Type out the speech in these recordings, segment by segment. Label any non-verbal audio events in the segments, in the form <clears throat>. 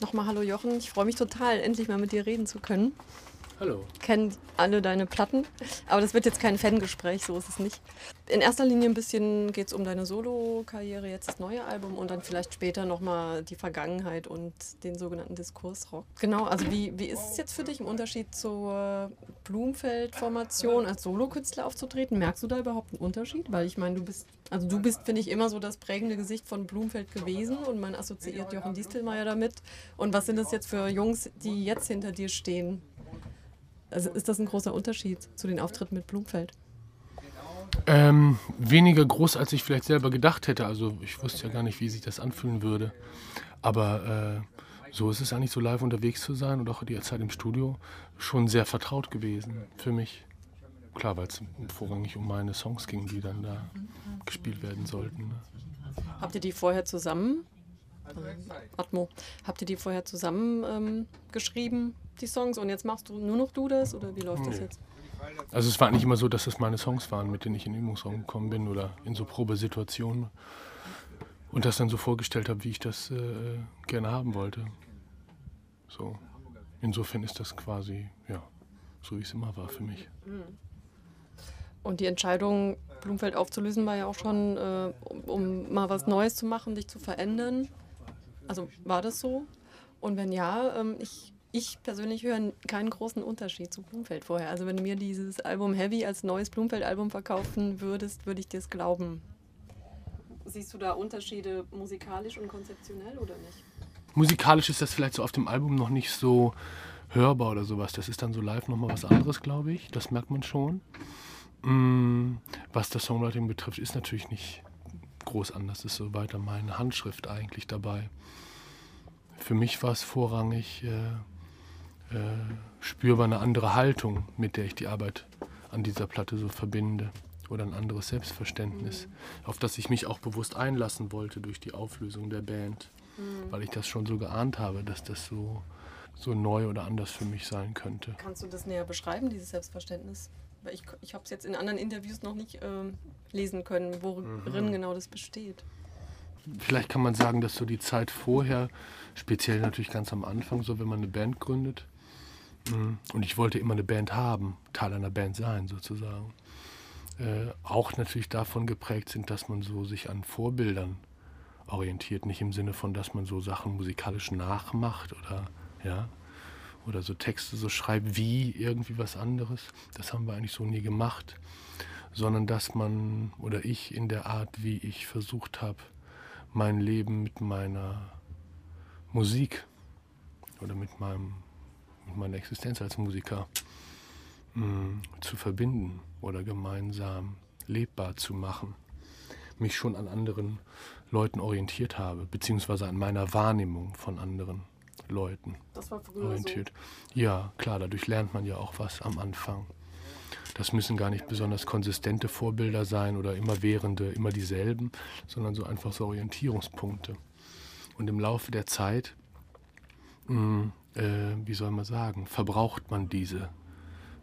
Nochmal hallo Jochen, ich freue mich total, endlich mal mit dir reden zu können. Hallo. Kennen alle deine Platten, aber das wird jetzt kein Fangespräch, so ist es nicht. In erster Linie ein bisschen geht es um deine Solo-Karriere, jetzt das neue Album und dann vielleicht später nochmal die Vergangenheit und den sogenannten Diskursrock. Genau, also wie, wie ist es jetzt für dich im Unterschied zur Blumfeld-Formation als Solokünstler aufzutreten? Merkst du da überhaupt einen Unterschied? Weil ich meine, du bist, also du bist, finde ich, immer so das prägende Gesicht von Blumfeld gewesen und man assoziiert Jochen Distelmeier damit. Und was sind das jetzt für Jungs, die jetzt hinter dir stehen? Also ist das ein großer Unterschied zu den Auftritten mit Blumfeld? Ähm, weniger groß, als ich vielleicht selber gedacht hätte. Also ich wusste ja gar nicht, wie sich das anfühlen würde. Aber äh, so ist es eigentlich so live unterwegs zu sein und auch die Zeit im Studio schon sehr vertraut gewesen für mich. Klar, weil es vorrangig um meine Songs ging, die dann da gespielt werden sollten. Ne? Habt ihr die vorher zusammen Atmo. Habt ihr die vorher zusammen ähm, geschrieben, die Songs, und jetzt machst du nur noch du das oder wie läuft nee. das jetzt? Also es war nicht immer so, dass das meine Songs waren, mit denen ich in den Übungsraum gekommen bin oder in so Probesituationen und das dann so vorgestellt habe, wie ich das äh, gerne haben wollte. So. Insofern ist das quasi, ja, so wie es immer war für mich. Hm. Und die Entscheidung, Blumfeld aufzulösen, war ja auch schon, äh, um, um, mal was Neues zu machen, dich zu verändern. Also war das so? Und wenn ja, ähm, ich, ich persönlich höre keinen großen Unterschied zu Blumfeld vorher. Also wenn du mir dieses Album Heavy als neues Blumfeld-Album verkaufen würdest, würde ich dir es glauben. Siehst du da Unterschiede musikalisch und konzeptionell oder nicht? Musikalisch ist das vielleicht so auf dem Album noch nicht so hörbar oder sowas. Das ist dann so live nochmal was anderes, glaube ich. Das merkt man schon. Mm, was das Songwriting betrifft, ist natürlich nicht groß anders. Das ist so weiter meine Handschrift eigentlich dabei. Für mich war es vorrangig äh, äh, spürbar eine andere Haltung, mit der ich die Arbeit an dieser Platte so verbinde. Oder ein anderes Selbstverständnis, mhm. auf das ich mich auch bewusst einlassen wollte durch die Auflösung der Band. Mhm. Weil ich das schon so geahnt habe, dass das so, so neu oder anders für mich sein könnte. Kannst du das näher beschreiben, dieses Selbstverständnis? Weil ich, ich habe es jetzt in anderen Interviews noch nicht äh, lesen können, worin mhm. genau das besteht. Vielleicht kann man sagen, dass so die Zeit vorher, speziell natürlich ganz am Anfang, so wenn man eine Band gründet, und ich wollte immer eine Band haben, Teil einer Band sein sozusagen, äh, auch natürlich davon geprägt sind, dass man so sich an Vorbildern orientiert, nicht im Sinne von, dass man so Sachen musikalisch nachmacht oder ja, oder so Texte so schreibt wie irgendwie was anderes. Das haben wir eigentlich so nie gemacht, sondern dass man oder ich in der Art, wie ich versucht habe, mein Leben mit meiner Musik oder mit, meinem, mit meiner Existenz als Musiker mh, mm, zu verbinden oder gemeinsam lebbar zu machen, mich schon an anderen Leuten orientiert habe, beziehungsweise an meiner Wahrnehmung von anderen Leuten das war früher orientiert. So. Ja, klar, dadurch lernt man ja auch was am Anfang. Das müssen gar nicht besonders konsistente Vorbilder sein oder immerwährende, immer dieselben, sondern so einfach so Orientierungspunkte. Und im Laufe der Zeit, mh, hm, äh, wie soll man sagen, verbraucht man diese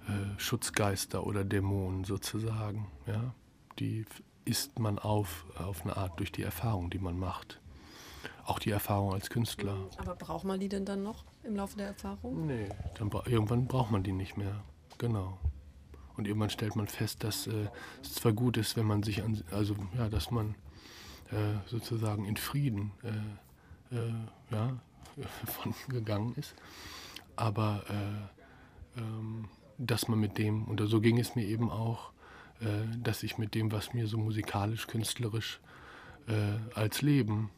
äh, Schutzgeister oder Dämonen sozusagen. Ja? Die isst man auf, auf eine Art durch die Erfahrung, die man macht. Auch die Erfahrung als Künstler. Aber braucht man die denn dann noch im Laufe der Erfahrung? Nee, dann, irgendwann braucht man die nicht mehr. Genau. Und irgendwann stellt man fest, dass äh, es zwar gut ist, wenn man sich an, also ja, dass man äh, sozusagen in Frieden äh, äh ja, <laughs> von gegangen ist, aber äh, ähm, dass man mit dem, und so ging es mir eben auch, äh, dass ich mit dem, was mir so musikalisch, künstlerisch als Leben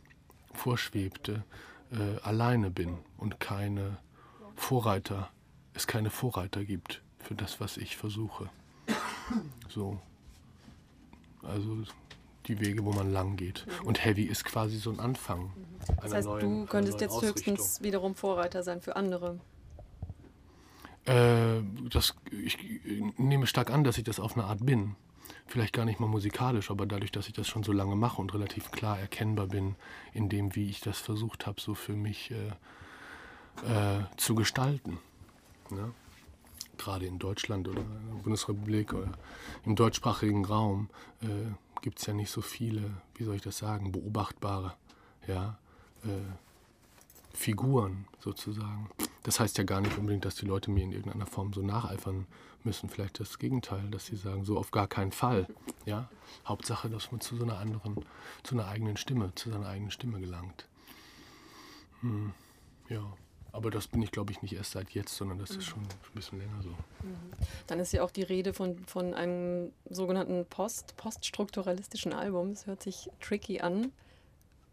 vorschwebte, äh, alleine bin und keine Vorreiter, es keine Vorreiter gibt für das, was ich versuche. So. Also die Wege, wo man lang geht. Und Heavy ist quasi so ein Anfang. Das heißt, neuen, du könntest jetzt höchstens wiederum Vorreiter sein für andere. Äh, das, ich nehme stark an, dass ich das auf eine Art bin vielleicht gar nicht mal musikalisch, aber dadurch, dass ich das schon so lange mache und relativ klar erkennbar bin in dem, wie ich das versucht habe, so für mich äh, äh, zu gestalten. Ne? Gerade in Deutschland oder in der Bundesrepublik oder im deutschsprachigen Raum äh, gibt es ja nicht so viele, wie soll ich das sagen, beobachtbare ja, äh, Figuren sozusagen. Das heißt ja gar nicht unbedingt, dass die Leute mir in irgendeiner Form so nacheifern müssen. Vielleicht das Gegenteil, dass sie sagen, so auf gar keinen Fall. Ja? Hauptsache, dass man zu so einer anderen, zu einer eigenen Stimme, zu seiner eigenen Stimme gelangt. Hm. Ja. Aber das bin ich, glaube ich, nicht erst seit jetzt, sondern das ist schon ein bisschen länger so. Dann ist ja auch die Rede von, von einem sogenannten Post, poststrukturalistischen Album. Das hört sich tricky an.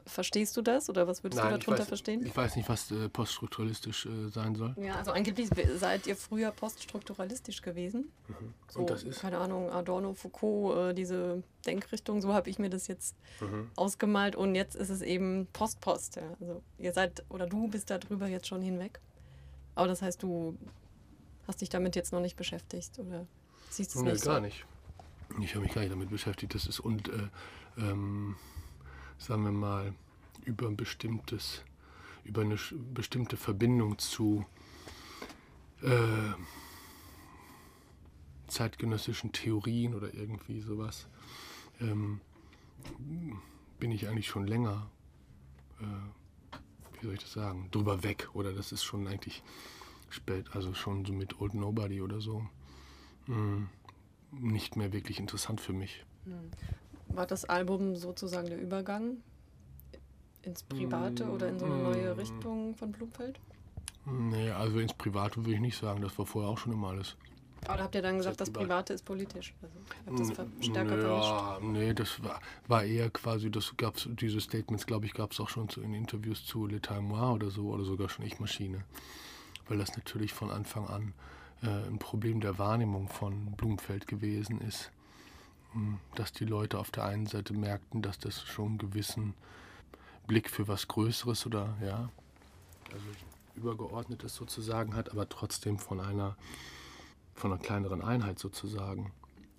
Verstehst du das oder was würdest Nein, du darunter weiß- verstehen? Ich weiß nicht, was äh, poststrukturalistisch äh, sein soll. Ja, also angeblich seid ihr früher poststrukturalistisch gewesen. So, Und das ist? keine Ahnung, Adorno, Foucault, äh, diese Denkrichtung, so habe ich mir das jetzt Mhm. ausgemalt. Und jetzt ist es eben Post-Post. Ja. Also ihr seid, oder du bist darüber jetzt schon hinweg. Aber das heißt, du hast dich damit jetzt noch nicht beschäftigt oder siehst es Nee, nicht gar so? nicht. Ich habe mich gar nicht damit beschäftigt. Das ist und äh, ähm, sagen wir mal über ein bestimmtes, über eine bestimmte Verbindung zu äh, zeitgenössischen Theorien oder irgendwie sowas ähm, bin ich eigentlich schon länger, äh, wie soll ich das sagen, drüber weg oder das ist schon eigentlich spät, also schon so mit Old Nobody oder so. Mm, nicht mehr wirklich interessant für mich. War das Album sozusagen der Übergang ins Private oder in so eine neue Mm. Richtung von Blumfeld? Nee, also ins Private würde ich nicht sagen, das war vorher auch schon immer alles. Aber da habt ihr dann gesagt, das privat. Private ist politisch. Also, das stärker ja, vermischt. nee, das war, war eher quasi, das gab's, diese Statements, glaube ich, gab es auch schon zu, in Interviews zu L'État Moi oder so, oder sogar schon Ich Maschine. Weil das natürlich von Anfang an äh, ein Problem der Wahrnehmung von Blumenfeld gewesen ist. Dass die Leute auf der einen Seite merkten, dass das schon einen gewissen Blick für was Größeres oder, ja, also Übergeordnetes sozusagen hat, aber trotzdem von einer von einer kleineren Einheit sozusagen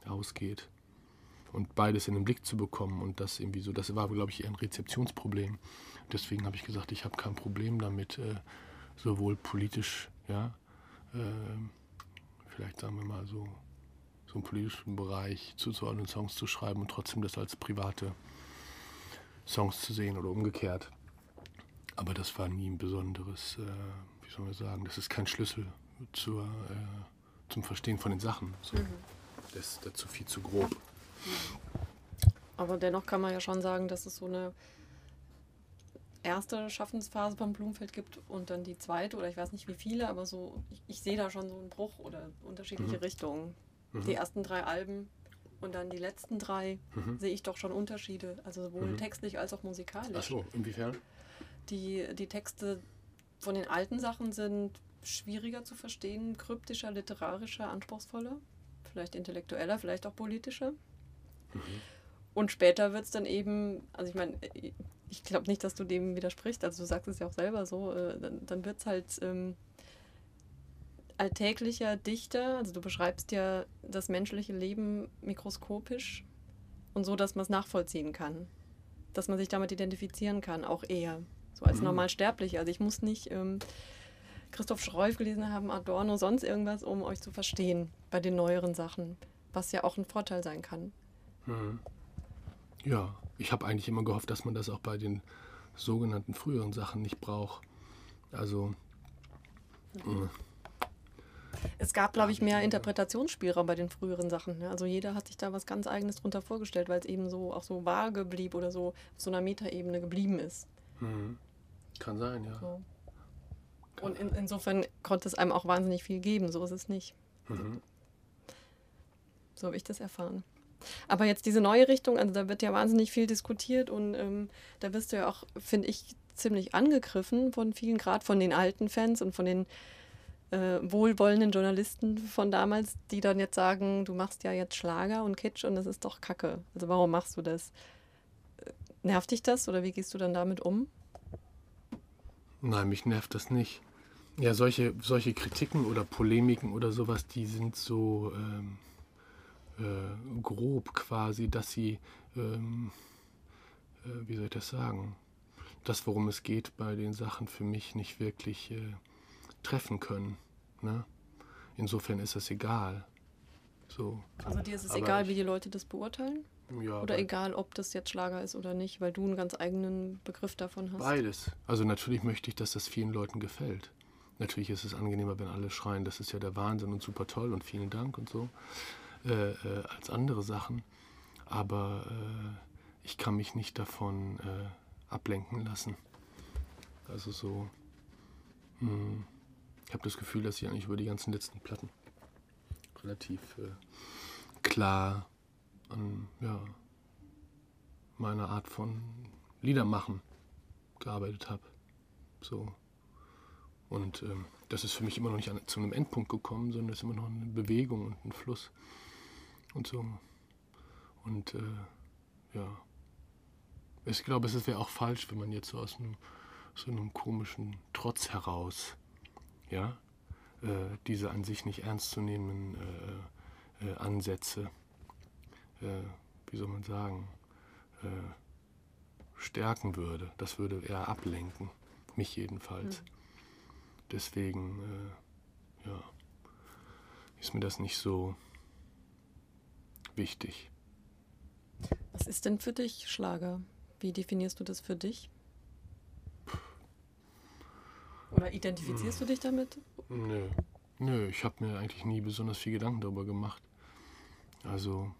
ausgeht. Und beides in den Blick zu bekommen und das irgendwie so, das war, glaube ich, eher ein Rezeptionsproblem. Deswegen habe ich gesagt, ich habe kein Problem damit, äh, sowohl politisch, ja, ähm, vielleicht sagen wir mal so, so im politischen Bereich zuzuordnen, Songs zu schreiben und trotzdem das als private Songs zu sehen oder umgekehrt. Aber das war nie ein besonderes, äh, wie soll man sagen, das ist kein Schlüssel zur, äh, zum Verstehen von den Sachen. So. Das ist dazu viel zu grob. Aber dennoch kann man ja schon sagen, dass es so eine erste Schaffensphase beim Blumenfeld gibt und dann die zweite oder ich weiß nicht wie viele, aber so, ich, ich sehe da schon so einen Bruch oder unterschiedliche Mhm. Richtungen. Mhm. Die ersten drei Alben und dann die letzten drei Mhm. sehe ich doch schon Unterschiede, also sowohl Mhm. textlich als auch musikalisch. Ach so, inwiefern? Die, die Texte von den alten Sachen sind schwieriger zu verstehen, kryptischer, literarischer, anspruchsvoller, vielleicht intellektueller, vielleicht auch politischer. Und später wird es dann eben, also ich meine, ich glaube nicht, dass du dem widersprichst, also du sagst es ja auch selber so, äh, dann, dann wird es halt ähm, alltäglicher, dichter, also du beschreibst ja das menschliche Leben mikroskopisch und so, dass man es nachvollziehen kann, dass man sich damit identifizieren kann, auch eher, so als Mhm. Normalsterblicher. Also ich muss nicht ähm, Christoph Schreuf gelesen haben, Adorno, sonst irgendwas, um euch zu verstehen bei den neueren Sachen, was ja auch ein Vorteil sein kann. Mhm. Ja, ich habe eigentlich immer gehofft, dass man das auch bei den sogenannten früheren Sachen nicht braucht. Also, mh, Es gab, glaube ich, mehr Interpretationsspielraum bei den früheren Sachen. Ne? Also jeder hat sich da was ganz Eigenes drunter vorgestellt, weil es eben so auch so vage blieb oder so auf so einer Metaebene geblieben ist. mhm. kann sein, ja. So. Und in, insofern konnte es einem auch wahnsinnig viel geben. So ist es nicht. Mhm. So habe ich das erfahren. Aber jetzt diese neue Richtung, also da wird ja wahnsinnig viel diskutiert und ähm, da bist du ja auch, finde ich, ziemlich angegriffen von vielen, gerade von den alten Fans und von den äh, wohlwollenden Journalisten von damals, die dann jetzt sagen, du machst ja jetzt Schlager und Kitsch und das ist doch Kacke. Also warum machst du das? Äh, Nervt dich das oder wie gehst du dann damit um? Nein, mich nervt das nicht. Ja, solche, solche Kritiken oder Polemiken oder sowas, die sind so ähm, äh, grob quasi, dass sie, ähm, äh, wie soll ich das sagen, das, worum es geht bei den Sachen, für mich nicht wirklich äh, treffen können. Ne? Insofern ist das egal. So. Also dir ist es Aber egal, wie die Leute das beurteilen? Ja, Oder egal, ob das jetzt Schlager ist oder nicht, weil du einen ganz eigenen Begriff davon hast? Beides. Also natürlich möchte ich, dass das vielen Leuten gefällt. Natürlich ist es angenehmer, wenn alle schreien, das ist ja der Wahnsinn und super toll und vielen Dank und so, äh, äh, als andere Sachen. Aber äh, ich kann mich nicht davon äh, ablenken lassen. Also so, hm, ich habe das Gefühl, dass ich eigentlich über die ganzen letzten Platten relativ äh, klar an ja, meiner Art von Liedermachen gearbeitet habe. So. Und ähm, das ist für mich immer noch nicht an, zu einem Endpunkt gekommen, sondern es ist immer noch eine Bewegung und ein Fluss. Und so. Und äh, ja. Ich glaube, es wäre auch falsch, wenn man jetzt so aus einem, so einem komischen Trotz heraus, ja, äh, diese an sich nicht ernst zu nehmen äh, äh, Ansätze, äh, wie soll man sagen, äh, stärken würde. Das würde eher ablenken, mich jedenfalls. Deswegen, äh, ja, ist mir das nicht so wichtig. Was ist denn für dich Schlager? Wie definierst du das für dich? Oder identifizierst du dich damit? Nö, nö, ich habe mir eigentlich nie besonders viel Gedanken darüber gemacht. Also,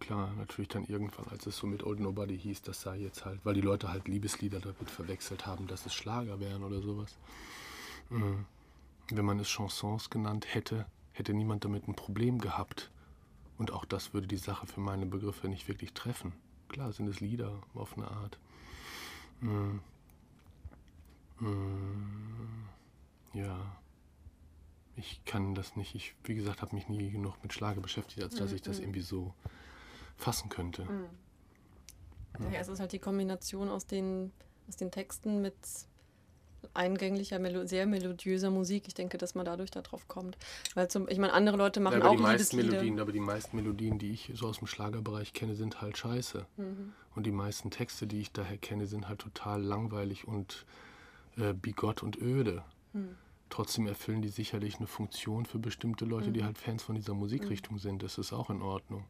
klar, natürlich dann irgendwann, als es so mit Old Nobody hieß, das sei jetzt halt, weil die Leute halt Liebeslieder damit verwechselt haben, dass es Schlager wären oder sowas. Mhm. Wenn man es Chansons genannt hätte, hätte niemand damit ein Problem gehabt. Und auch das würde die Sache für meine Begriffe nicht wirklich treffen. Klar sind es Lieder auf eine Art. Mhm. Mm, Ja, ich kann das nicht. Ich, wie gesagt, habe mich nie genug mit Schlager beschäftigt, als dass ich das irgendwie so fassen könnte. Ja, es ist halt die Kombination aus den, aus den Texten mit eingänglicher, melo sehr melodiöser Musik. Ich denke, dass man dadurch darauf kommt. Weil zum, ich meine, andere Leute machen aber auch die meisten Liebeslieder. Melodien, aber die meisten Melodien, die ich so aus dem Schlagerbereich kenne, sind halt scheiße. Mhm. Und die meisten Texte, die ich daher kenne, sind halt total langweilig und äh, bigott und öde. Mhm. Trotzdem erfüllen die sicherlich eine Funktion für bestimmte Leute, die halt Fans von dieser Musikrichtung sind. Das ist auch in Ordnung.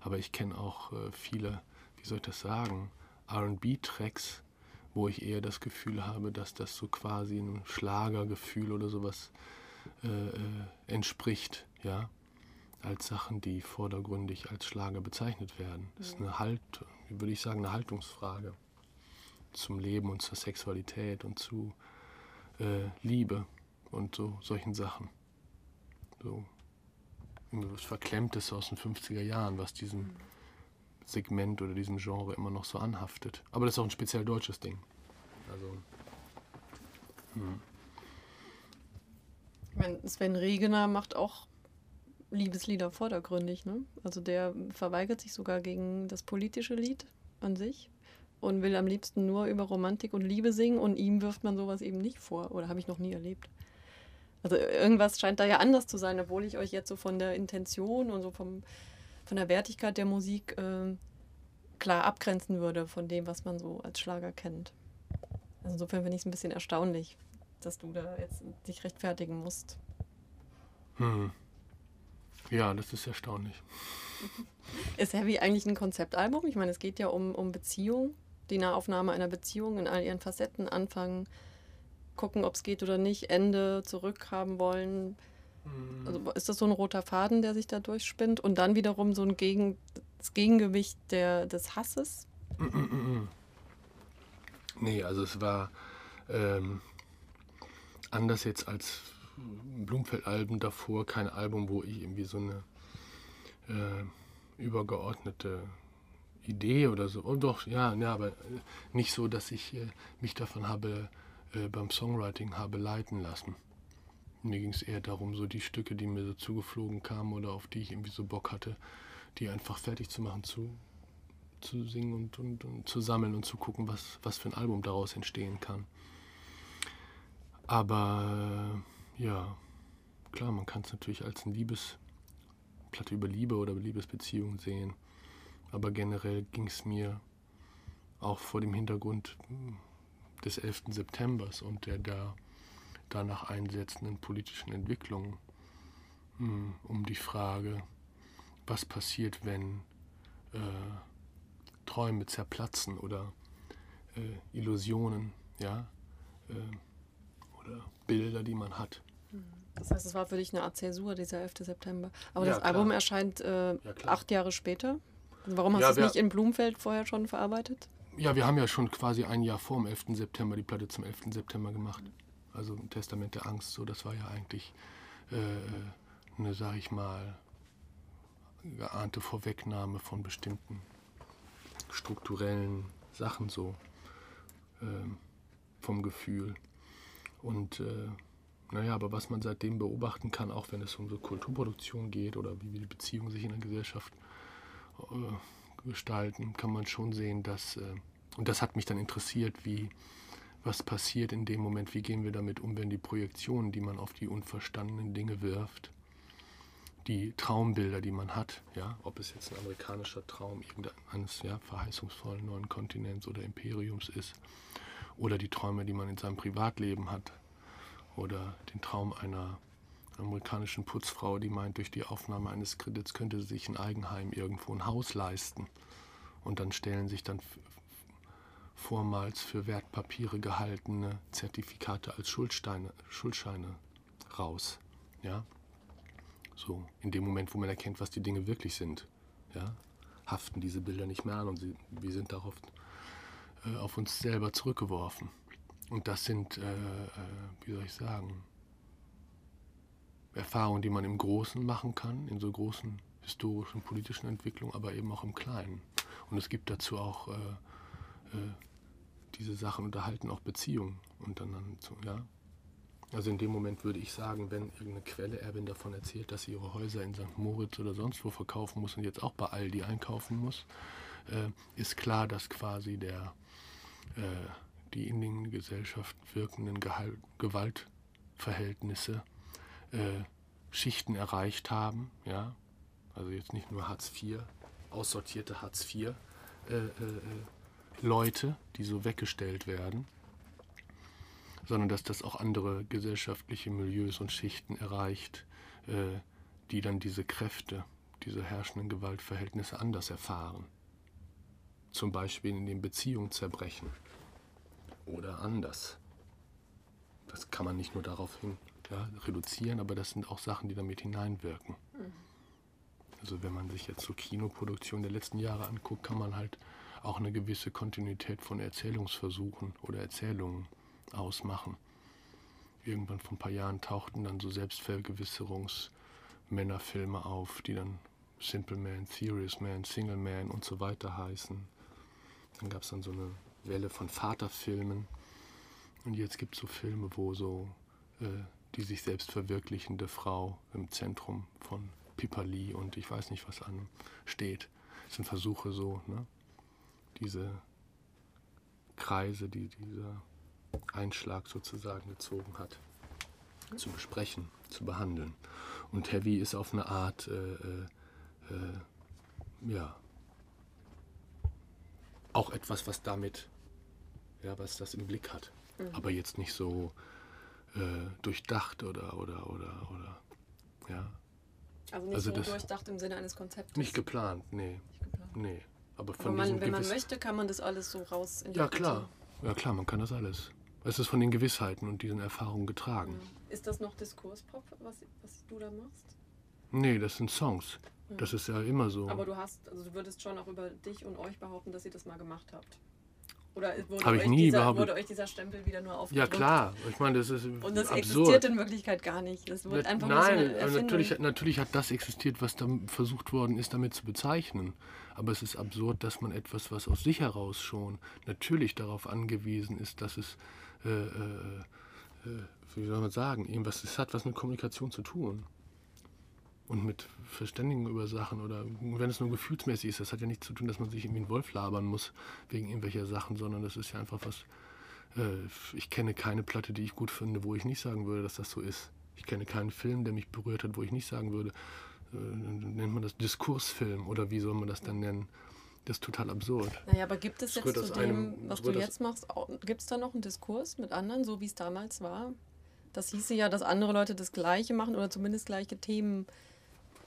Aber ich kenne auch äh, viele, wie soll ich das sagen, RB-Tracks, wo ich eher das Gefühl habe, dass das so quasi einem Schlagergefühl oder sowas äh, äh, entspricht, ja, als Sachen, die vordergründig als Schlager bezeichnet werden. Das ist eine Halt, würde ich sagen, eine Haltungsfrage zum Leben und zur Sexualität und zu äh, Liebe und so solchen Sachen. So irgendwie was Verklemmtes aus den 50er Jahren, was diesem Segment oder diesem Genre immer noch so anhaftet. Aber das ist auch ein speziell deutsches Ding. Also, Ich meine, Sven Regener macht auch Liebeslieder vordergründig. Ne? Also der verweigert sich sogar gegen das politische Lied an sich und will am liebsten nur über Romantik und Liebe singen und ihm wirft man sowas eben nicht vor. Oder habe ich noch nie erlebt. Also irgendwas scheint da ja anders zu sein, obwohl ich euch jetzt so von der Intention und so vom, von der Wertigkeit der Musik ähm, klar abgrenzen würde von dem, was man so als Schlager kennt. Also insofern finde ich es ein bisschen erstaunlich, dass du da jetzt dich rechtfertigen musst. hm. Ja, das ist erstaunlich. <laughs> Ist Heavy eigentlich ein Konzeptalbum? Ich meine, es geht ja um, um Beziehung, die Nahaufnahme einer Beziehung in all ihren Facetten, anfangen, gucken, ob es geht oder nicht, Ende zurückhaben wollen. Also ist das so ein roter Faden, der sich da durchspinnt und dann wiederum so ein Gegen, das Gegengewicht der, des Hasses? <clears throat> Nee, also es war ähm, anders jetzt als Blumfeld-Alben davor, kein Album, wo ich irgendwie so eine äh, übergeordnete Idee oder so. Und doch, ja, ja, aber äh, nicht so, dass ich äh, mich davon habe äh, beim Songwriting habe leiten lassen. Mir ging es eher darum, so die Stücke, die mir so zugeflogen kamen oder auf die ich irgendwie so Bock hatte, die einfach fertig zu machen, zu, zu singen und, und, und zu sammeln und zu gucken, was, was für ein Album daraus entstehen kann. Aber ja, klar, man kann es natürlich als eine Liebesplatte über Liebe oder Liebesbeziehung sehen. Aber generell ging es mir auch vor dem Hintergrund des 11. Septembers und der da danach einsetzenden politischen Entwicklung hm, um die Frage, was passiert, wenn äh, Träume zerplatzen oder äh, Illusionen, ja, äh, oder Bilder, die man hat. Das heißt, es war für dich eine Art Zäsur, dieser 11. September. Aber Ja, das klar. Album erscheint äh, Ja, acht Jahre später. Warum hast Ja, du es nicht in Blumfeld vorher schon verarbeitet? Ja, wir haben ja schon quasi ein Jahr vor dem 11. September die Platte zum 11. September gemacht. Also ein Testament der Angst, so das war ja eigentlich äh, eine, sag ich mal, geahnte Vorwegnahme von bestimmten strukturellen Sachen so ähm, vom Gefühl. Und äh, naja, aber was man seitdem beobachten kann, auch wenn es um so Kulturproduktion geht oder wie die Beziehungen sich in der Gesellschaft äh, gestalten, kann man schon sehen, dass, äh, und das hat mich dann interessiert, wie, was passiert in dem Moment, wie gehen wir damit um, wenn die Projektionen, die man auf die unverstandenen Dinge wirft, die Traumbilder, die man hat, ja, ob es jetzt ein amerikanischer Traum irgendeines ja, verheißungsvollen neuen Kontinents oder Imperiums ist, oder die Träume, die man in seinem Privatleben hat, oder den Traum einer amerikanischen Putzfrau, die meint, durch die Aufnahme eines Kredits könnte sie sich ein Eigenheim irgendwo ein Haus leisten. Und dann stellen sich dann vormals für Wertpapiere gehaltene Zertifikate als Schuldsteine, Schuldscheine raus. Ja? So, in dem Moment, wo man erkennt, was die Dinge wirklich sind, ja, haften diese Bilder nicht mehr an und sie, wir sind darauf äh, auf uns selber zurückgeworfen. Und das sind, äh, äh, wie soll ich sagen, Erfahrungen, die man im Großen machen kann, in so großen historischen, politischen Entwicklungen, aber eben auch im Kleinen. Und es gibt dazu auch äh, äh, diese Sachen unterhalten auch Beziehungen untereinander. So, ja? Also in dem Moment würde ich sagen, wenn irgendeine Quelle Erwin davon erzählt, dass sie ihre Häuser in St. Moritz oder sonst wo verkaufen muss und jetzt auch bei Aldi einkaufen muss, äh, ist klar, dass quasi der, äh, die in den Gesellschaft wirkenden Gehal Gewaltverhältnisse äh, Schichten erreicht haben, ja, also jetzt nicht nur Hartz IV, aussortierte Hartz IV äh, äh, äh, Leute, die so weggestellt werden, sondern dass das auch andere gesellschaftliche Milieus und Schichten erreicht, äh, die dann diese Kräfte, diese herrschenden Gewaltverhältnisse anders erfahren. Zum Beispiel in den Beziehungen zerbrechen oder anders. Das kann man nicht nur darauf hin ja, reduzieren, aber das sind auch Sachen, die damit hineinwirken. Also wenn man sich jetzt so Kinoproduktionen der letzten Jahre anguckt, kann man halt auch eine gewisse Kontinuität von Erzählungsversuchen oder Erzählungen ausmachen. Irgendwann vor ein paar Jahren tauchten dann so Selbstvergewisserungsmännerfilme auf, die dann Simple Man, Serious Man, Single Man und so weiter heißen. Dann gab es dann so eine Welle von Vaterfilmen. Und jetzt gibt es so Filme, wo so äh, die sich selbst verwirklichende Frau im Zentrum von Pipali und ich weiß nicht was an steht. Das sind Versuche so, ne? diese Kreise, die dieser Einschlag sozusagen gezogen hat, zu besprechen, zu behandeln. Und Heavy ist auf eine Art, äh, äh, äh, ja, auch etwas, was damit, ja, was das im Blick hat. Aber jetzt nicht so äh, durchdacht oder, oder, oder, oder, ja, Also nicht Also so durchdacht im Sinne eines Konzeptes. nicht geplant, nee, Nicht geplant. nee. Aber Aber von man, diesem wenn man möchte, kann man das alles so raus Ja, klar. Ja, klar, man kann das alles. Es ist von den Gewissheiten und diesen Erfahrungen getragen. Ist das noch Diskurspop, was, was du da machst? Nee, das sind Songs. Das ist ja immer so. Aber du hast, also du würdest schon auch über dich und euch behaupten, dass ihr das mal gemacht habt. Oder wurde, ich euch, nie dieser, wurde euch dieser Stempel wieder nur ja, aufgedrückt? klar. Ich meine, das ist Und das absurd. existiert in Wirklichkeit gar nicht. Das wird Na- einfach Nein, nur so natürlich, natürlich hat das existiert, was dann versucht worden ist, damit zu bezeichnen. Aber es ist absurd, dass man etwas, was aus sich heraus schon natürlich darauf angewiesen ist, dass es, äh, äh, äh, wie soll man sagen, irgendwas, es hat was mit Kommunikation zu tun. Und mit Verständigung über Sachen oder wenn es nur gefühlsmäßig ist, das hat ja nichts zu tun, dass man sich irgendwie einen Wolf labern muss wegen irgendwelcher Sachen, sondern das ist ja einfach was, äh, ich kenne keine Platte, die ich gut finde, wo ich nicht sagen würde, dass das so ist. Ich kenne keinen Film, der mich berührt hat, wo ich nicht sagen würde, äh, nennt man das Diskursfilm oder wie soll man das dann nennen? Das ist total absurd. Naja, aber gibt es jetzt zu dem, einem- was du jetzt machst, gibt es da noch einen Diskurs mit anderen, so wie es damals war? Das hieße ja, dass andere Leute das Gleiche machen oder zumindest gleiche Themen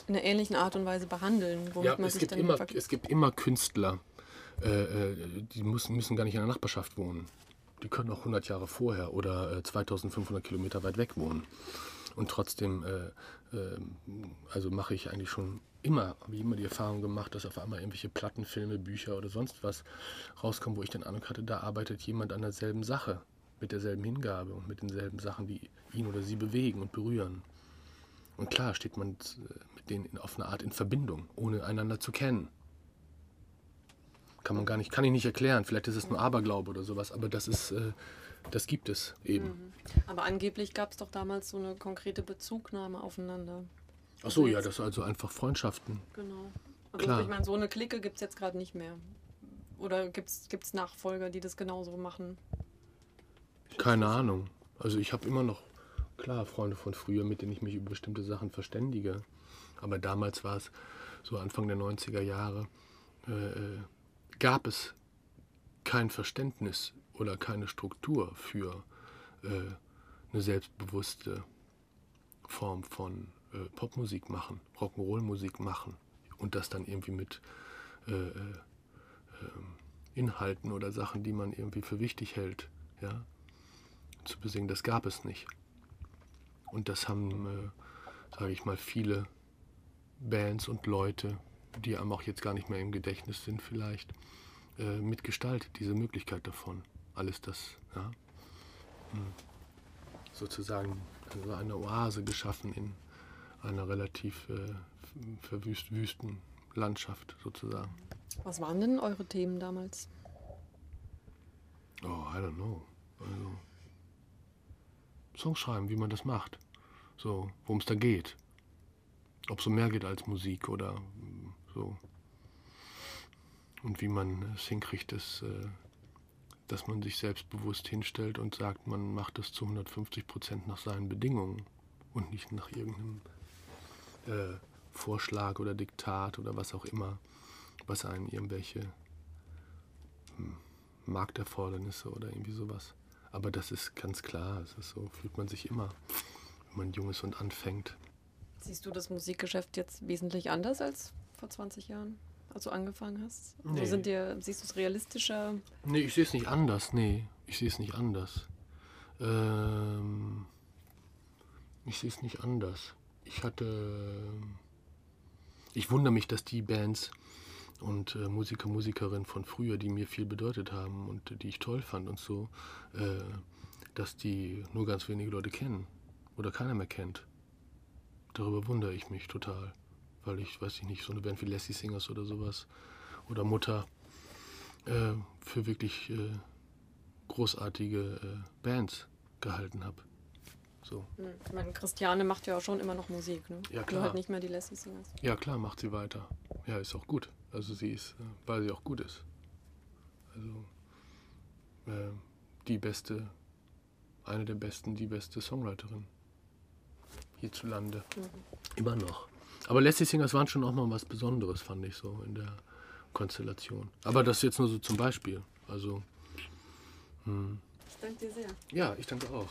in einer ähnlichen Art und Weise behandeln. Ja, es gibt, immer, es gibt immer Künstler, äh, äh, die müssen, müssen gar nicht in der Nachbarschaft wohnen. Die können auch 100 Jahre vorher oder äh, 2500 Kilometer weit weg wohnen. Und trotzdem, äh, äh, also mache ich eigentlich schon immer, habe ich immer die Erfahrung gemacht, dass auf einmal irgendwelche Platten, Filme, Bücher oder sonst was rauskommen, wo ich den Eindruck hatte, da arbeitet jemand an derselben Sache, mit derselben Hingabe und mit denselben Sachen, die ihn oder sie bewegen und berühren. Und klar steht man äh, mit denen auf eine Art in Verbindung, ohne einander zu kennen. Kann man gar nicht, kann ich nicht erklären. Vielleicht ist es nur Aberglaube oder sowas, aber das ist, äh, das gibt es eben. Mhm. Aber angeblich gab es doch damals so eine konkrete Bezugnahme aufeinander. Ach so, ja, das also einfach Freundschaften. Genau. Also Klar. ich meine, so eine Clique gibt es jetzt gerade nicht mehr. Oder gibt es Nachfolger, die das genauso machen? Keine Ahnung. Also ich habe immer noch, klar, Freunde von früher, mit denen ich mich über bestimmte Sachen verständige. Aber damals war es so Anfang der 90er Jahre, äh, äh, gab es kein Verständnis oder keine Struktur für äh, eine selbstbewusste Form von äh, Popmusik machen, Rock'n'Roll-Musik machen und das dann irgendwie mit äh, äh, ähm, Inhalten oder Sachen, die man irgendwie für wichtig hält, ja, zu besingen, das gab es nicht. Und das haben, äh, sage ich mal, viele Bands und Leute, die einem auch jetzt gar nicht mehr im Gedächtnis sind vielleicht, äh, mitgestaltet, diese Möglichkeit davon. Alles das, ja, hm. sozusagen also eine Oase geschaffen in einer relativ äh, verwüsten Landschaft sozusagen. Was waren denn eure Themen damals? Oh, I don't know. Also, Songs schreiben, wie man das macht. So, worum es da geht. Ob es so mehr geht als Musik oder mm, so. Und wie man es hinkriegt, dass, äh, dass man sich selbstbewusst hinstellt und sagt, man macht das zu 150 Prozent nach seinen Bedingungen und nicht nach irgendeinem äh, Vorschlag oder Diktat oder was auch immer, was einen irgendwelche hm, Markterfordernisse oder irgendwie sowas. Aber das ist ganz klar, es ist so, fühlt man sich immer, wenn man jung ist und anfängt. Siehst du das Musikgeschäft jetzt wesentlich anders als vor 20 Jahren, als du angefangen hast? Also nee. sind dir, siehst du es realistischer? Nee, ich sehe es nicht anders, nee, ich sehe es nicht anders. Ähm, ich sehe es nicht anders ich hatte. Ich wundere mich, dass die Bands und äh, Musiker, Musikerinnen von früher, die mir viel bedeutet haben und die ich toll fand und so, äh, dass die nur ganz wenige Leute kennen oder keiner mehr kennt. Darüber wundere ich mich total, weil ich, weiß ich nicht, so eine Band wie Lassie Singers oder sowas oder Mutter äh, für wirklich äh, großartige äh, Bands gehalten habe. So. Hm. Ich meine, Christiane macht ja auch schon immer noch Musik, ne? Ja, klar. Nur halt nicht mehr die Lassie Singers. Ja, klar, macht sie weiter. Ja, ist auch gut. Also sie ist, weil sie auch gut ist. Also äh, die beste, eine der besten, die beste Songwriterin hierzulande. Mhm. Immer noch. Aber Lassie Singers waren schon auch mal was Besonderes, fand ich so in der Konstellation. Aber das jetzt nur so zum Beispiel. Also. Hm. Ich danke dir sehr. Ja, ich danke auch.